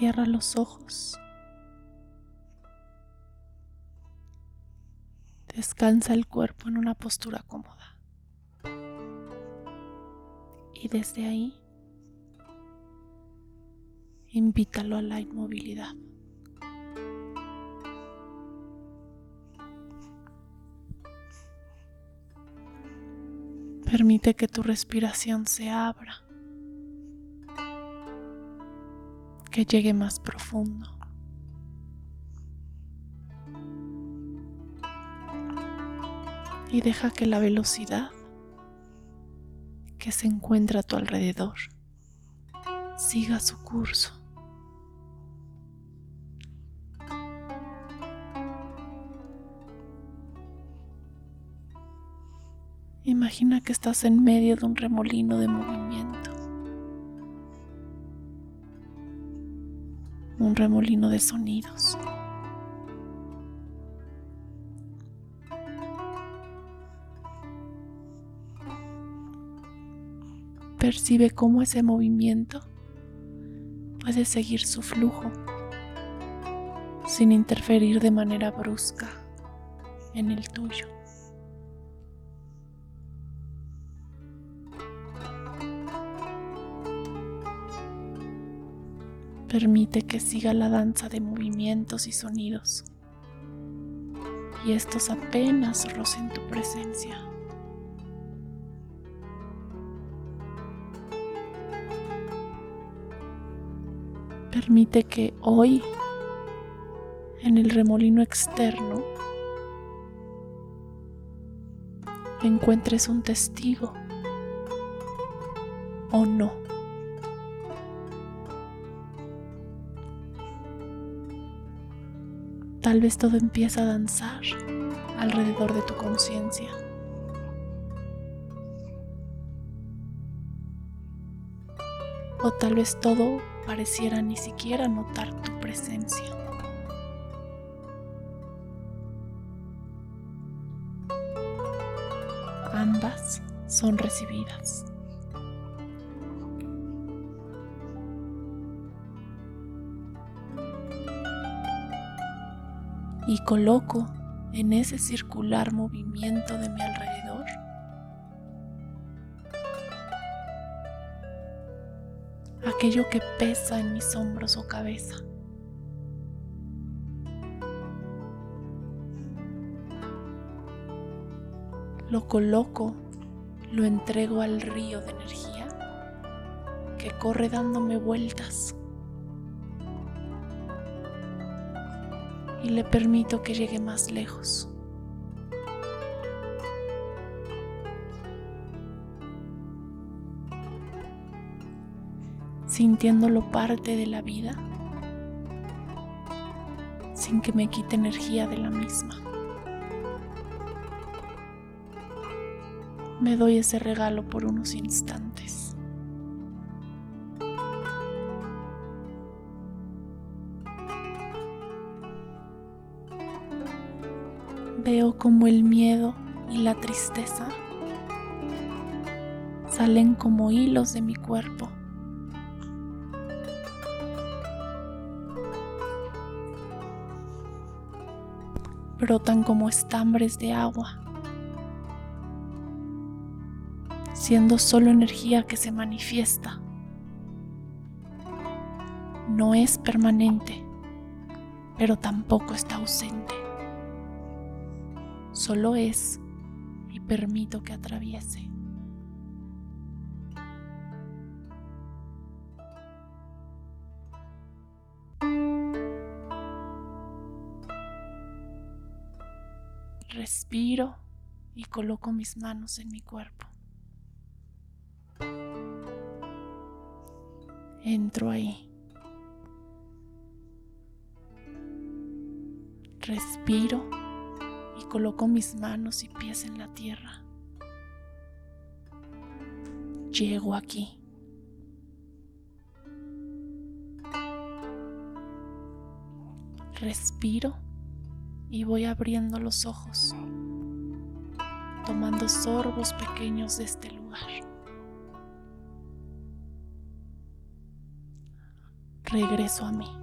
Cierra los ojos. Descansa el cuerpo en una postura cómoda. Y desde ahí, invítalo a la inmovilidad. Permite que tu respiración se abra, que llegue más profundo. Y deja que la velocidad que se encuentra a tu alrededor siga su curso. Imagina que estás en medio de un remolino de movimiento. Un remolino de sonidos. Percibe cómo ese movimiento puede seguir su flujo sin interferir de manera brusca en el tuyo. Permite que siga la danza de movimientos y sonidos. Y estos apenas rocen tu presencia. Permite que hoy, en el remolino externo, encuentres un testigo o no. Tal vez todo empieza a danzar alrededor de tu conciencia. O tal vez todo pareciera ni siquiera notar tu presencia. Ambas son recibidas. Y coloco en ese circular movimiento de mi alrededor aquello que pesa en mis hombros o cabeza. Lo coloco, lo entrego al río de energía que corre dándome vueltas y le permito que llegue más lejos. sintiéndolo parte de la vida sin que me quite energía de la misma. Me doy ese regalo por unos instantes. Veo como el miedo y la tristeza salen como hilos de mi cuerpo. Brotan como estambres de agua, siendo solo energía que se manifiesta. No es permanente, pero tampoco está ausente solo es y permito que atraviese. Respiro y coloco mis manos en mi cuerpo. Entro ahí. Respiro coloco mis manos y pies en la tierra. Llego aquí. Respiro y voy abriendo los ojos, tomando sorbos pequeños de este lugar. regreso a mí.